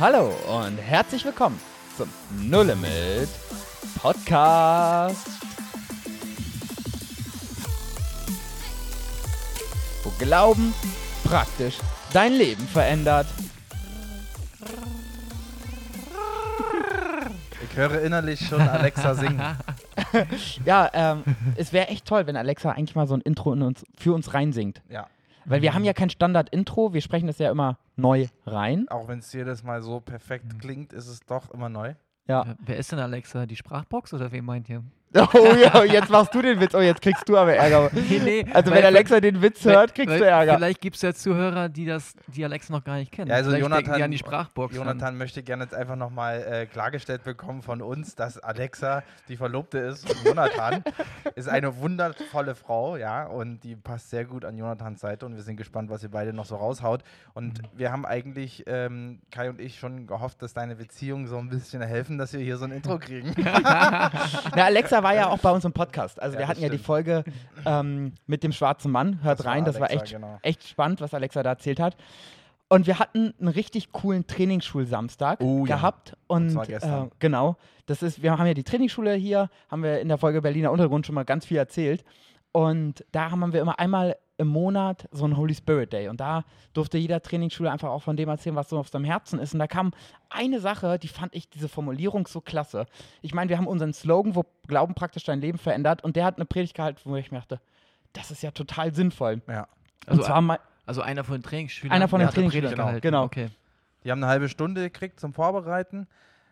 Hallo und herzlich willkommen zum No Limit Podcast. Wo Glauben praktisch dein Leben verändert. Ich höre innerlich schon Alexa singen. Ja, ähm, es wäre echt toll, wenn Alexa eigentlich mal so ein Intro in uns, für uns reinsingt. Ja, Weil wir haben ja kein Standard-Intro, wir sprechen das ja immer neu rein. auch wenn es jedes Mal so perfekt klingt, ist es doch immer neu. Ja. Wer- Wer ist denn Alexa? Die Sprachbox oder wen meint ihr? Oh ja, jetzt machst du den Witz. Oh, jetzt kriegst du aber Ärger. Nee, nee. Also wenn Alexa den Witz weil- hört, kriegst weil du Ärger. Vielleicht gibt es ja Zuhörer, die das, die Alexa noch gar nicht kennen. Ja, also vielleicht denken die Jonathan- an die Sprachbox. an. Jonathan möchte gerne jetzt einfach nochmal äh, klargestellt bekommen von uns, dass Alexa die Verlobte ist von Jonathan. ist eine wundervolle Frau, ja, und die passt sehr gut an Jonathans Seite und wir sind gespannt, was ihr beide noch so raushaut. Und wir haben eigentlich, ähm, Kai und ich, schon gehofft, dass deine Beziehungen so ein bisschen helfen, dass wir hier so ein Intro kriegen. Na, Alexa war ja auch bei uns im Podcast. Also Ja, wir hatten ja die. Folge ähm, mit dem schwarzen Mann. Hört Das war rein, das war Alexa, echt, genau. echt spannend, was Alexa da erzählt hat. Und wir hatten einen richtig coolen Trainingsschulsamstag Oh ja. gehabt. Und, zwar gestern. Äh, genau. Das ist, wir haben ja die Trainingsschule hier, haben wir in der Folge Berliner Untergrund schon mal ganz viel erzählt. Und da haben wir immer einmal im Monat so einen Holy Spirit Day. Und da durfte jeder Trainingsschule einfach auch von dem erzählen, was so auf seinem Herzen ist. Und da kam eine Sache, die fand ich diese Formulierung so klasse. Ich meine, wir haben unseren Slogan, wo Glauben praktisch dein Leben verändert. Und der hat eine Predigt gehalten, wo ich mir dachte, das ist ja total sinnvoll. Ja. Also, zwar mal, also einer von den Trainingsschülern. Einer von den hat eine Trainingsschülern, Predigt genau, gehalten. genau. Okay. Die haben eine halbe Stunde gekriegt zum Vorbereiten.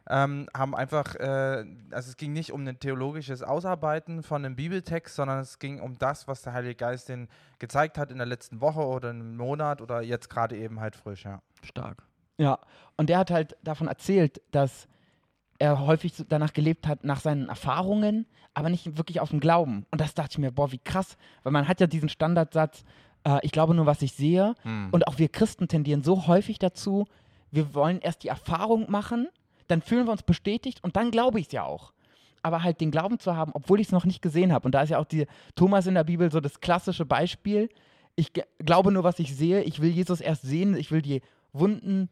Ähm, haben einfach, äh, also es ging nicht um ein theologisches Ausarbeiten von einem Bibeltext, sondern es ging um das, was der Heilige Geist den gezeigt hat in der letzten Woche oder einem Monat oder jetzt gerade eben halt frisch, ja. Stark. Ja, und der hat halt davon erzählt, dass er häufig danach gelebt hat, nach seinen Erfahrungen, aber nicht wirklich aus dem Glauben. Und das dachte ich mir, boah, wie krass, weil man hat ja diesen Standardsatz, äh, ich glaube nur, was ich sehe. Und auch wir Christen tendieren so häufig dazu, wir wollen erst die Erfahrung machen, dann fühlen wir uns bestätigt und dann glaube ich es ja auch. Aber halt den Glauben zu haben, obwohl ich es noch nicht gesehen habe. Und da ist ja auch die Thomas in der Bibel so das klassische Beispiel. Ich glaube nur, was ich sehe. Ich will Jesus erst sehen. Ich will die Wunden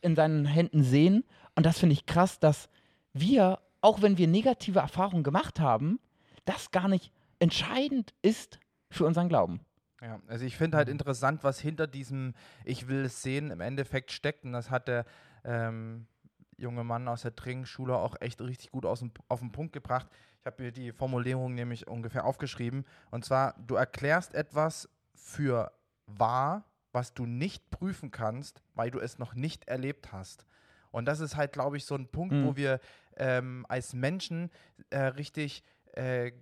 in seinen Händen sehen. Und das finde ich krass, dass wir, auch wenn wir negative Erfahrungen gemacht haben, das gar nicht entscheidend ist für unseren Glauben. Ja, also ich finde halt interessant, was hinter diesem Ich will es sehen im Endeffekt steckt. Und das hat der ähm, junge Mann aus der Trinkschule auch echt richtig gut aus dem, auf den Punkt gebracht. Ich habe mir die Formulierung nämlich ungefähr aufgeschrieben. Und zwar, du erklärst etwas für wahr, was du nicht prüfen kannst, weil du es noch nicht erlebt hast. Und das ist halt, glaube ich, so ein Punkt, Mhm. wo wir ähm, als Menschen äh, richtig äh,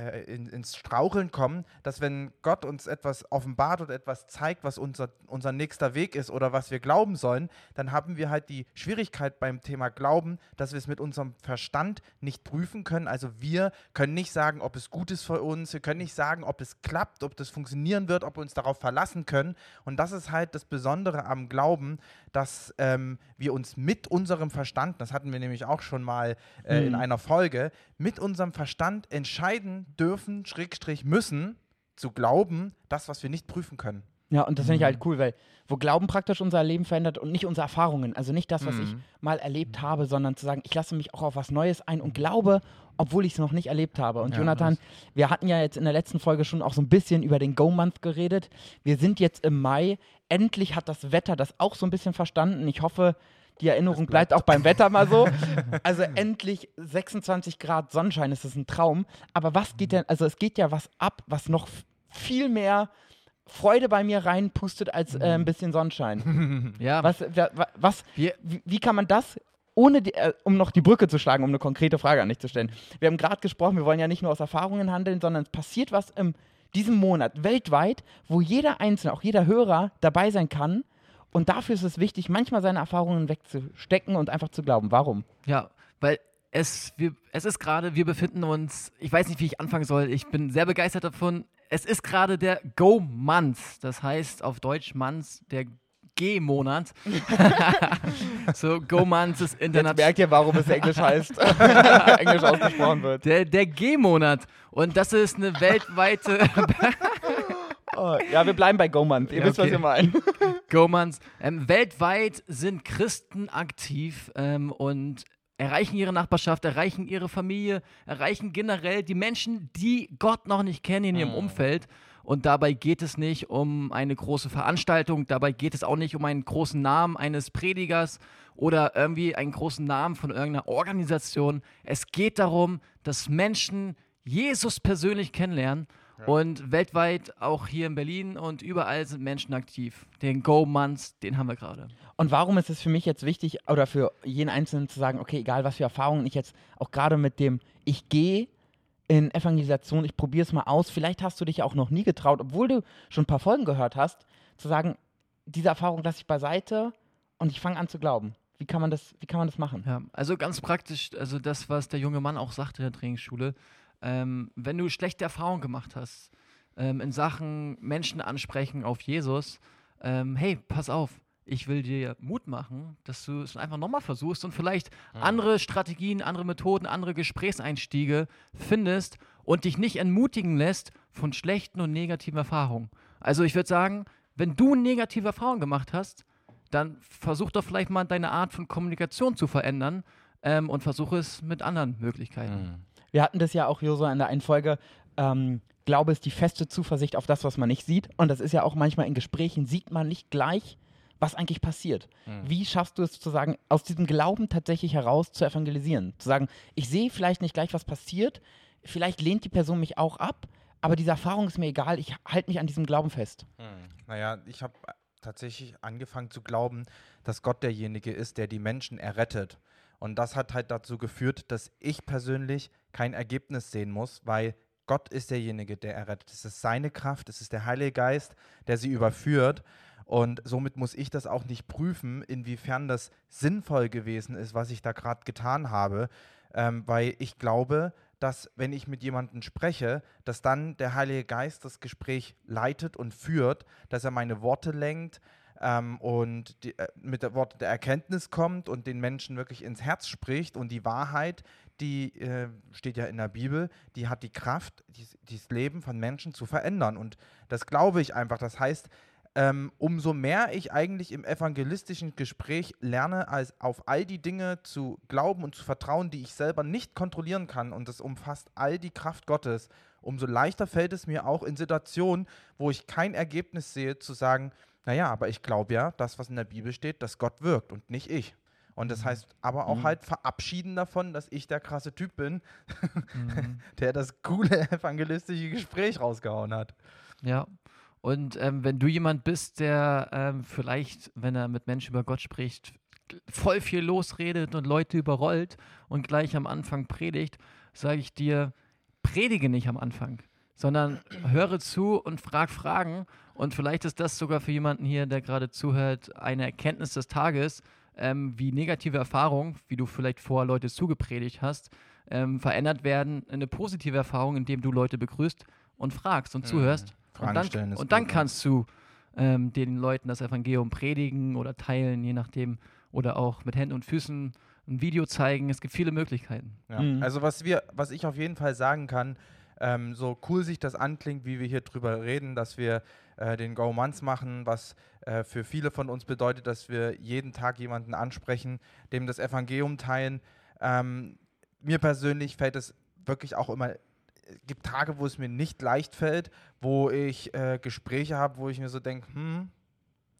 äh, in, ins Straucheln kommen, dass wenn Gott uns etwas offenbart oder etwas zeigt, was unser, unser nächster Weg ist oder was wir glauben sollen, dann haben wir halt die Schwierigkeit beim Thema Glauben, dass wir es mit unserem Verstand nicht prüfen können. Also wir können nicht sagen, ob es gut ist für uns, wir können nicht sagen, ob es klappt, ob das funktionieren wird, ob wir uns darauf verlassen können. Und das ist halt das Besondere am Glauben, dass ähm, wir uns mit unserem Verstand, das hatten wir nämlich auch schon mal äh, in Mhm. einer Folge, mit unserem Verstand entscheiden dürfen, Schrägstrich müssen, zu glauben, das, was wir nicht prüfen können. Ja, und das finde ich halt cool, weil wo Glauben praktisch unser Leben verändert und nicht unsere Erfahrungen. Also nicht das, was ich Mhm. mal erlebt habe, sondern zu sagen, ich lasse mich auch auf was Neues ein und glaube, obwohl ich es noch nicht erlebt habe. Und Ja, Jonathan, wir hatten ja jetzt in der letzten Folge schon auch so ein bisschen über den Go-Month geredet. Wir sind jetzt im Mai. Endlich hat das Wetter das auch so ein bisschen verstanden. Ich hoffe, die Erinnerung bleibt auch beim Wetter mal so. Also endlich 26 Grad Sonnenschein, das ist ein Traum. Aber was geht denn, also es geht ja was ab, was noch viel mehr Freude bei mir reinpustet als äh, ein bisschen Sonnenschein. Ja, Was, wa- wa- was, wie, wie kann man das, ohne, die, äh, um noch die Brücke zu schlagen, um eine konkrete Frage an dich zu stellen. Wir haben gerade gesprochen, wir wollen ja nicht nur aus Erfahrungen handeln, sondern es passiert was in diesem Monat weltweit, wo jeder Einzelne, auch jeder Hörer dabei sein kann. Und dafür ist es wichtig, manchmal seine Erfahrungen wegzustecken und einfach zu glauben. Warum? ja, weil es, wir, es ist gerade, wir befinden uns, ich weiß nicht, wie ich anfangen soll, ich bin sehr begeistert davon. Es ist gerade der Go-Month, das heißt auf Deutsch Month, der G-Monat. so, Go-Month ist Jetzt international. merkt ihr, warum es Englisch heißt, Englisch ausgesprochen wird. Der, der G-Monat. Und das ist eine weltweite. Oh, ja, wir bleiben bei Goman. Ihr Ja, wisst, was wir meinen. Gomans. Ähm, weltweit sind Christen aktiv ähm, und erreichen ihre Nachbarschaft, erreichen ihre Familie, erreichen generell die Menschen, die Gott noch nicht kennen in ihrem Umfeld. Und dabei geht es nicht um eine große Veranstaltung, dabei geht es auch nicht um einen großen Namen eines Predigers oder irgendwie einen großen Namen von irgendeiner Organisation. Es geht darum, dass Menschen Jesus persönlich kennenlernen. Und weltweit, auch hier in Berlin und überall sind Menschen aktiv. Den Go-Months, den haben wir gerade. Und warum ist es für mich jetzt wichtig, oder für jeden Einzelnen zu sagen, okay, egal was für Erfahrungen ich jetzt auch gerade mit dem, ich gehe in Evangelisation, ich probiere es mal aus, vielleicht hast du dich auch noch nie getraut, obwohl du schon ein paar Folgen gehört hast, zu sagen, diese Erfahrung lasse ich beiseite und ich fange an zu glauben. Wie kann man das, wie kann man das machen? Ja, also ganz praktisch, also das, was der junge Mann auch sagte in der Trainingsschule, ähm, wenn du schlechte Erfahrungen gemacht hast ähm, in Sachen Menschen ansprechen auf Jesus, ähm, hey, pass auf, ich will dir Mut machen, dass du es einfach nochmal versuchst und vielleicht andere Strategien, andere Methoden, andere Gesprächseinstiege findest und dich nicht entmutigen lässt von schlechten und negativen Erfahrungen. Also ich würde sagen, wenn du negative Erfahrungen gemacht hast, dann versuch doch vielleicht mal deine Art von Kommunikation zu verändern ähm, und versuche es mit anderen Möglichkeiten. Wir hatten das ja auch, Josua, in der einen Folge, ähm, Glaube ist die feste Zuversicht auf das, was man nicht sieht. Und das ist ja auch manchmal in Gesprächen, sieht man nicht gleich, was eigentlich passiert. Wie schaffst du es zu sagen, aus diesem Glauben tatsächlich heraus zu evangelisieren? Zu sagen, ich sehe vielleicht nicht gleich, was passiert, vielleicht lehnt die Person mich auch ab, aber diese Erfahrung ist mir egal, ich halte mich an diesem Glauben fest. Naja, ich habe tatsächlich angefangen zu glauben, dass Gott derjenige ist, der die Menschen errettet. Und das hat halt dazu geführt, dass ich persönlich kein Ergebnis sehen muss, weil Gott ist derjenige, der errettet. Es ist seine Kraft, es ist der Heilige Geist, der sie überführt. Und somit muss ich das auch nicht prüfen, inwiefern das sinnvoll gewesen ist, was ich da gerade getan habe, ähm, weil ich glaube, dass wenn ich mit jemandem spreche, dass dann der Heilige Geist das Gespräch leitet und führt, dass er meine Worte lenkt ähm, und die, äh, mit der Worte der Erkenntnis kommt und den Menschen wirklich ins Herz spricht und die Wahrheit, die äh, steht ja in der Bibel, die hat die Kraft, dieses Leben von Menschen zu verändern und das glaube ich einfach. Das heißt, ähm, umso mehr ich eigentlich im evangelistischen Gespräch lerne, als auf all die Dinge zu glauben und zu vertrauen, die ich selber nicht kontrollieren kann, und das umfasst all die Kraft Gottes, umso leichter fällt es mir auch in Situationen, wo ich kein Ergebnis sehe, zu sagen, naja, aber ich glaube ja, das, was in der Bibel steht, dass Gott wirkt und nicht ich. Und das heißt aber auch halt verabschieden davon, dass ich der krasse Typ bin, der das coole evangelistische Gespräch rausgehauen hat. Ja. Und ähm, wenn du jemand bist, der ähm, vielleicht, wenn er mit Menschen über Gott spricht, voll viel losredet und Leute überrollt und gleich am Anfang predigt, sage ich dir, predige nicht am Anfang, sondern höre zu und frag Fragen. Und vielleicht ist das sogar für jemanden hier, der gerade zuhört, eine Erkenntnis des Tages, ähm, wie negative Erfahrungen, wie du vielleicht vorher Leute zugepredigt hast, ähm, verändert werden in eine positive Erfahrung, indem du Leute begrüßt und fragst und zuhörst. Fragen Und dann, stellen ist und dann gut, kannst du ähm, den Leuten das Evangelium predigen oder teilen, je nachdem. Oder auch mit Händen und Füßen ein Video zeigen. Es gibt viele Möglichkeiten. Ja. Mhm. Also was wir, was ich auf jeden Fall sagen kann, ähm, so cool sich das anklingt, wie wir hier drüber reden, dass wir äh, den Go Months machen, was äh, für viele von uns bedeutet, dass wir jeden Tag jemanden ansprechen, dem das Evangelium teilen. Ähm, mir persönlich fällt es wirklich auch immer, es gibt Tage, wo es mir nicht leicht fällt, wo ich äh, Gespräche habe, wo ich mir so denke, hm,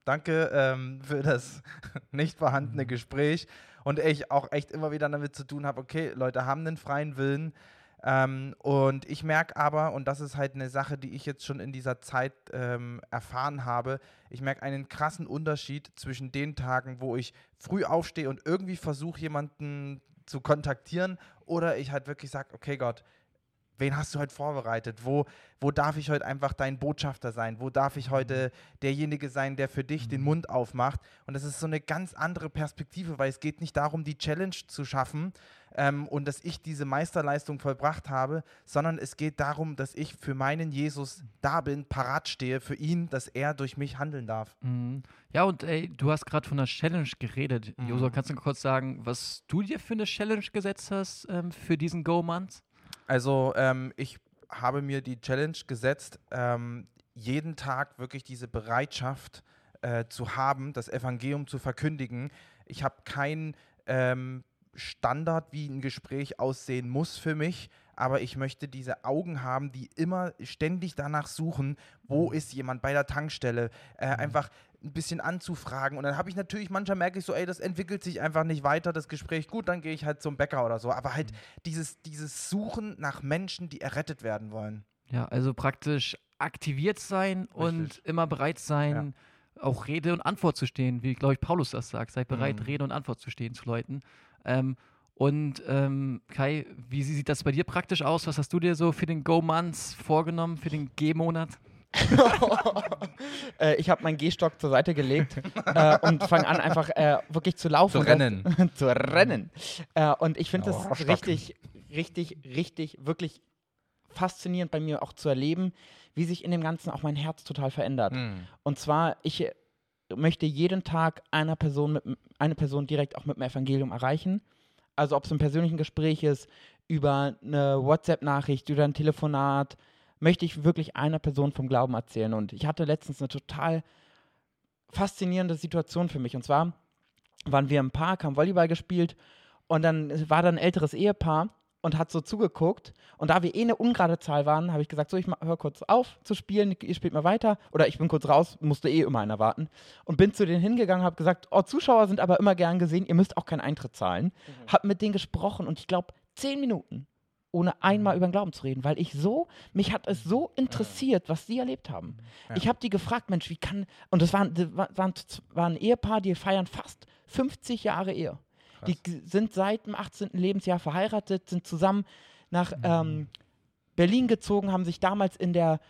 danke ähm, für das nicht vorhandene Gespräch und ich auch echt immer wieder damit zu tun habe, okay, Leute haben einen freien Willen. Ähm, und ich merke aber, und das ist halt eine Sache, die ich jetzt schon in dieser Zeit ähm, erfahren habe, ich merke einen krassen Unterschied zwischen den Tagen, wo ich früh aufstehe und irgendwie versuche, jemanden zu kontaktieren, oder ich halt wirklich sage, okay Gott, wen hast du heute vorbereitet? Wo, wo darf ich heute einfach dein Botschafter sein? Wo darf ich heute derjenige sein, der für dich den Mund aufmacht? Und das ist so eine ganz andere Perspektive, weil es geht nicht darum, die Challenge zu schaffen ähm, und dass ich diese Meisterleistung vollbracht habe, sondern es geht darum, dass ich für meinen Jesus da bin, parat stehe für ihn, dass er durch mich handeln darf. Mhm. Ja, und ey, du hast gerade von einer Challenge geredet. Mhm. Josua, kannst du kurz sagen, was du dir für eine Challenge gesetzt hast ähm, für diesen Go-Month? Also ähm, ich habe mir die Challenge gesetzt, ähm, jeden Tag wirklich diese Bereitschaft äh, zu haben, das Evangelium zu verkündigen. Ich habe keinen ähm, Standard, wie ein Gespräch aussehen muss für mich, aber ich möchte diese Augen haben, die immer ständig danach suchen, wo Mhm. ist jemand bei der Tankstelle, äh, einfach ein bisschen anzufragen und dann habe ich natürlich, manchmal merke ich so, ey, das entwickelt sich einfach nicht weiter, das Gespräch, gut, dann gehe ich halt zum Bäcker oder so, aber Mhm. halt dieses, dieses Suchen nach Menschen, die errettet werden wollen. Ja, also praktisch aktiviert sein und Richtig. immer bereit sein, auch Rede und Antwort zu stehen, wie, glaube ich, Paulus das sagt. Seid bereit, Mhm. Rede und Antwort zu stehen zu Leuten. Ähm, und ähm, Kai, wie sieht das bei dir praktisch aus? Was hast du dir so für den Go-Months vorgenommen, für den G-Monat? äh, ich habe meinen Gehstock zur Seite gelegt äh, und fange an, einfach äh, wirklich zu laufen. Zu Und das- rennen. zu rennen. Äh, und ich finde Oh, das richtig, richtig, richtig, wirklich faszinierend bei mir auch zu erleben, wie sich in dem Ganzen auch mein Herz total verändert. Hm. Und zwar, ich möchte jeden Tag einer Person mit, eine Person direkt auch mit dem Evangelium erreichen. Also ob es im persönlichen Gespräch ist, über eine WhatsApp-Nachricht, über ein Telefonat, möchte ich wirklich einer Person vom Glauben erzählen. Und ich hatte letztens eine total faszinierende Situation für mich. Und zwar waren wir im Park, haben Volleyball gespielt und dann war da ein älteres Ehepaar und hat so zugeguckt. Und da wir eh eine ungerade Zahl waren, habe ich gesagt, so, ich höre kurz auf zu spielen, ihr spielt mal weiter. Oder ich bin kurz raus, musste eh immer einer warten. Und bin zu denen hingegangen, habe gesagt, oh, Zuschauer sind aber immer gern gesehen, ihr müsst auch keinen Eintritt zahlen. Hab mit denen gesprochen und ich glaube, zehn Minuten, ohne einmal über den Glauben zu reden, weil ich so, mich hat es so interessiert, was sie erlebt haben. Ja. Ich habe die gefragt, Mensch, wie kann, und das waren, das waren, waren ein Ehepaar, die feiern fast 50 Jahre Ehe. Die g- sind seit dem 18. Lebensjahr verheiratet, sind zusammen nach ähm, Berlin gezogen, haben sich damals in der,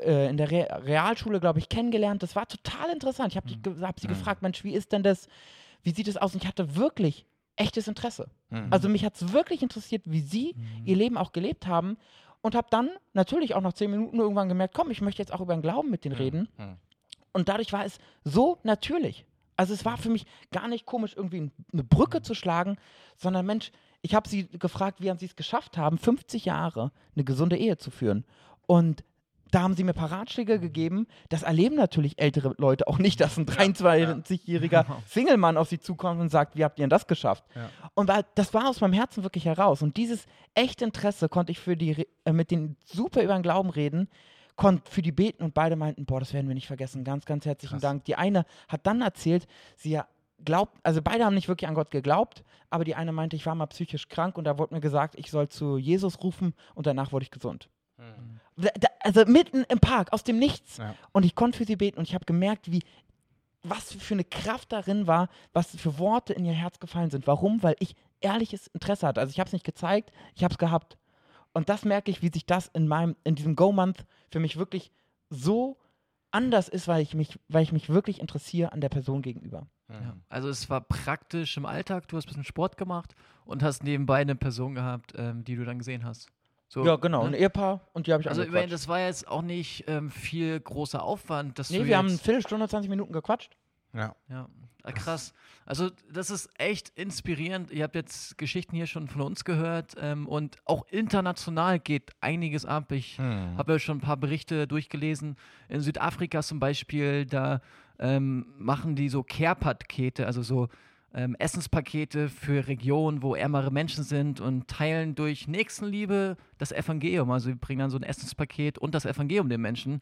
äh, in der Re Realschule, glaube ich, kennengelernt. Das war total interessant. Ich habe ge hab sie Mhm. gefragt, Mensch, wie ist denn das, wie sieht es aus? Und ich hatte wirklich echtes Interesse. Mhm. Also mich hat es wirklich interessiert, wie sie ihr Leben auch gelebt haben. Und habe dann natürlich auch nach zehn Minuten irgendwann gemerkt, komm, ich möchte jetzt auch über den Glauben mit denen reden. Mhm. Und dadurch war es so natürlich. Also es war für mich gar nicht komisch, irgendwie ein- eine Brücke zu schlagen, sondern Mensch, ich habe sie gefragt, wie haben sie es geschafft haben, 50 Jahre eine gesunde Ehe zu führen. Und da haben sie mir ein paar Ratschläge gegeben. Das erleben natürlich ältere Leute auch nicht, dass ein 23-jähriger Single-Mann auf sie zukommt und sagt, wie habt ihr denn das geschafft? Ja. Und das war aus meinem Herzen wirklich heraus. Und dieses echte Interesse konnte ich für die, äh, mit denen super über den Glauben reden, konnte für die beten und beide meinten, boah, das werden wir nicht vergessen. Ganz, ganz herzlichen Krass. Dank. Die eine hat dann erzählt, sie glaubt, also beide haben nicht wirklich an Gott geglaubt, aber die eine meinte, ich war mal psychisch krank und da wurde mir gesagt, ich soll zu Jesus rufen und danach wurde ich gesund. Mhm. Da, da, also mitten im Park, aus dem Nichts. Ja. Und ich konnte für sie beten und ich habe gemerkt, wie was für eine Kraft darin war, was für Worte in ihr Herz gefallen sind. Warum? Weil ich ehrliches Interesse hatte. Also ich habe es nicht gezeigt, ich habe es gehabt. Und das merke ich, wie sich das in meinem, in diesem Go-Month für mich wirklich so anders ist, weil ich mich, weil ich mich wirklich interessiere an der Person gegenüber. Ja. Also es war praktisch im Alltag, du hast ein bisschen Sport gemacht und hast nebenbei eine Person gehabt, ähm, die du dann gesehen hast. So, Ja, genau, ne? ein Ehepaar und die habe ich Also immerhin, das war jetzt auch nicht ähm, viel großer Aufwand, dass Nee, du wir haben eine Viertelstunde, 20 Minuten gequatscht. Ja. ja, ah, krass. Also das ist echt inspirierend. Ihr habt jetzt Geschichten hier schon von uns gehört ähm, und auch international geht einiges ab. Ich Mhm. habe ja schon ein paar Berichte durchgelesen. In Südafrika zum Beispiel, da ähm, machen die so Care-Pakete, also so ähm, Essenspakete für Regionen, wo ärmere Menschen sind und teilen durch Nächstenliebe das Evangelium. Also wir bringen dann so ein Essenspaket und das Evangelium den Menschen.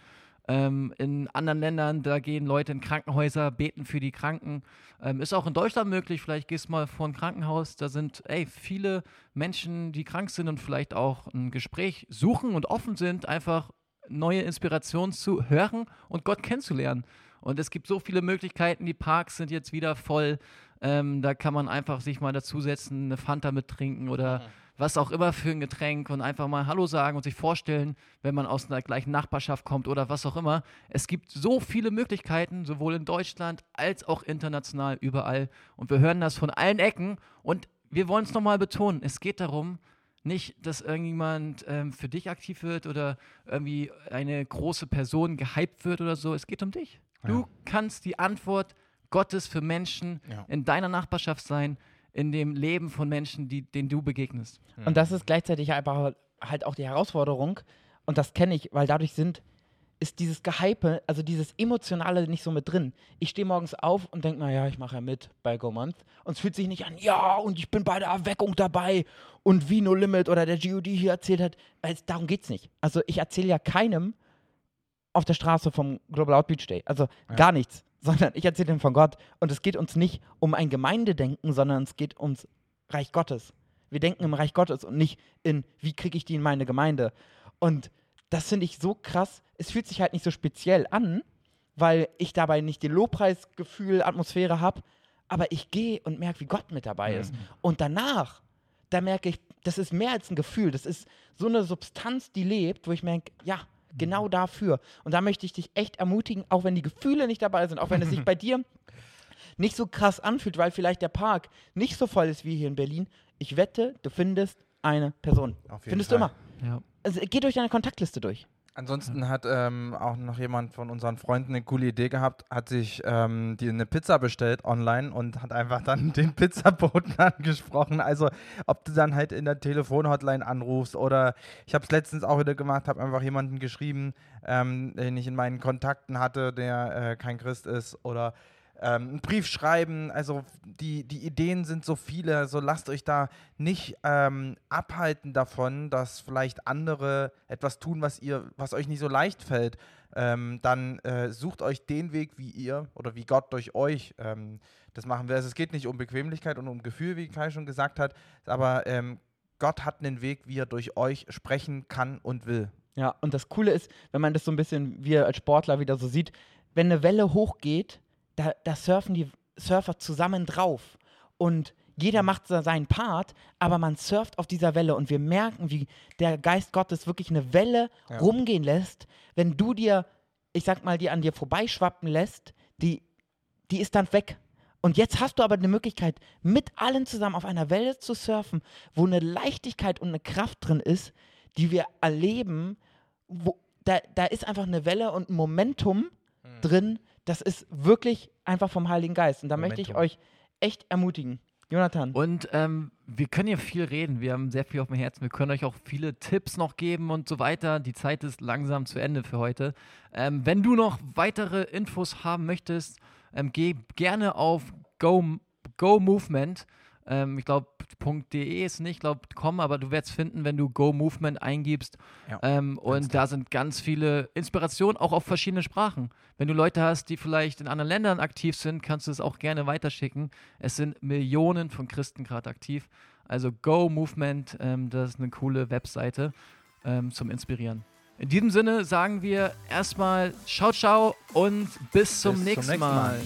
Ähm, in anderen Ländern, da gehen Leute in Krankenhäuser, beten für die Kranken. Ähm, ist auch in Deutschland möglich. Vielleicht gehst du mal vor ein Krankenhaus. Da sind ey, viele Menschen, die krank sind und vielleicht auch ein Gespräch suchen und offen sind, einfach neue Inspirationen zu hören und Gott kennenzulernen. Und es gibt so viele Möglichkeiten. Die Parks sind jetzt wieder voll. Ähm, da kann man einfach sich mal dazusetzen, eine Fanta mittrinken oder was auch immer für ein Getränk und einfach mal Hallo sagen und sich vorstellen, wenn man aus einer gleichen Nachbarschaft kommt oder was auch immer. Es gibt so viele Möglichkeiten, sowohl in Deutschland als auch international, überall. Und wir hören das von allen Ecken. Und wir wollen es nochmal betonen, es geht darum, nicht, dass irgendjemand ähm, für dich aktiv wird oder irgendwie eine große Person gehypt wird oder so. Es geht um dich. Du Ja. kannst die Antwort Gottes für Menschen Ja. in deiner Nachbarschaft sein, in dem Leben von Menschen, die, denen du begegnest. Und das ist gleichzeitig einfach halt auch die Herausforderung. Und das kenne ich, weil dadurch sind, ist dieses Gehype, also dieses Emotionale nicht so mit drin. Ich stehe morgens auf und denke, naja, ich mache ja mit bei Go Month. Und es fühlt sich nicht an, ja, und ich bin bei der Erweckung dabei und wie No Limit oder der GOD hier erzählt hat. Weil es, darum geht es nicht. Also ich erzähle ja keinem auf der Straße vom Global Outreach Day. Also Ja. gar nichts. Sondern ich erzähle dem von Gott. Und es geht uns nicht um ein Gemeindedenken, sondern es geht ums Reich Gottes. Wir denken im Reich Gottes und nicht in, wie kriege ich die in meine Gemeinde. Und das finde ich so krass. Es fühlt sich halt nicht so speziell an, weil ich dabei nicht den Lobpreisgefühl, Atmosphäre habe, aber ich gehe und merke, wie Gott mit dabei ist. Und danach, da merke ich, das ist mehr als ein Gefühl, das ist so eine Substanz, die lebt, wo ich merke, ja, genau dafür. Und da möchte ich dich echt ermutigen, auch wenn die Gefühle nicht dabei sind, auch wenn es sich bei dir nicht so krass anfühlt, weil vielleicht der Park nicht so voll ist wie hier in Berlin. Ich wette, du findest eine Person. Auf jeden Findest Fall. du immer. Ja. Also, geh durch deine Kontaktliste durch. Ansonsten hat ähm, auch noch jemand von unseren Freunden eine coole Idee gehabt, hat sich ähm, die eine Pizza bestellt online und hat einfach dann den Pizzaboten angesprochen. Also ob du dann halt in der Telefonhotline anrufst oder ich habe es letztens auch wieder gemacht, habe einfach jemanden geschrieben, ähm, den ich in meinen Kontakten hatte, der äh, kein Christ ist oder ähm, einen Brief schreiben. Also die, die Ideen sind so viele, also lasst euch da nicht ähm, abhalten davon, dass vielleicht andere etwas tun, was ihr, was euch nicht so leicht fällt. Ähm, dann äh, sucht euch den Weg, wie ihr oder wie Gott durch euch ähm, das machen will. Also es geht nicht um Bequemlichkeit und um Gefühl, wie Kai schon gesagt hat, aber ähm, Gott hat einen Weg, wie er durch euch sprechen kann und will. Ja, und das Coole ist, wenn man das so ein bisschen wie als Sportler wieder so sieht, wenn eine Welle hochgeht, da, da surfen die Surfer zusammen drauf. Und jeder macht so seinen Part, aber man surft auf dieser Welle und wir merken, wie der Geist Gottes wirklich eine Welle Ja. rumgehen lässt. Wenn du dir, ich sag mal, die an dir vorbeischwappen lässt, die, die ist dann weg. Und jetzt hast du aber eine Möglichkeit, mit allen zusammen auf einer Welle zu surfen, wo eine Leichtigkeit und eine Kraft drin ist, die wir erleben, wo, da, da ist einfach eine Welle und ein Momentum drin, das ist wirklich einfach vom Heiligen Geist. Und da möchte ich Momentum. euch echt ermutigen. Jonathan. Und ähm, wir können hier viel reden. Wir haben sehr viel auf dem Herzen. Wir können euch auch viele Tipps noch geben und so weiter. Die Zeit ist langsam zu Ende für heute. Ähm, wenn du noch weitere Infos haben möchtest, ähm, geh gerne auf Go, Go Movement. Ähm, ich glaube, .de ist nicht, ich glaube, .com, aber du wirst finden, wenn du Go Movement eingibst. Ja, ähm, und da sind ganz viele Inspirationen, auch auf verschiedene Sprachen. Wenn du Leute hast, die vielleicht in anderen Ländern aktiv sind, kannst du es auch gerne weiterschicken. Es sind Millionen von Christen gerade aktiv. Also Go Movement, ähm, das ist eine coole Webseite ähm, zum Inspirieren. In diesem Sinne sagen wir erstmal ciao, ciao und bis zum, Bis nächsten, nächsten Mal. Mal.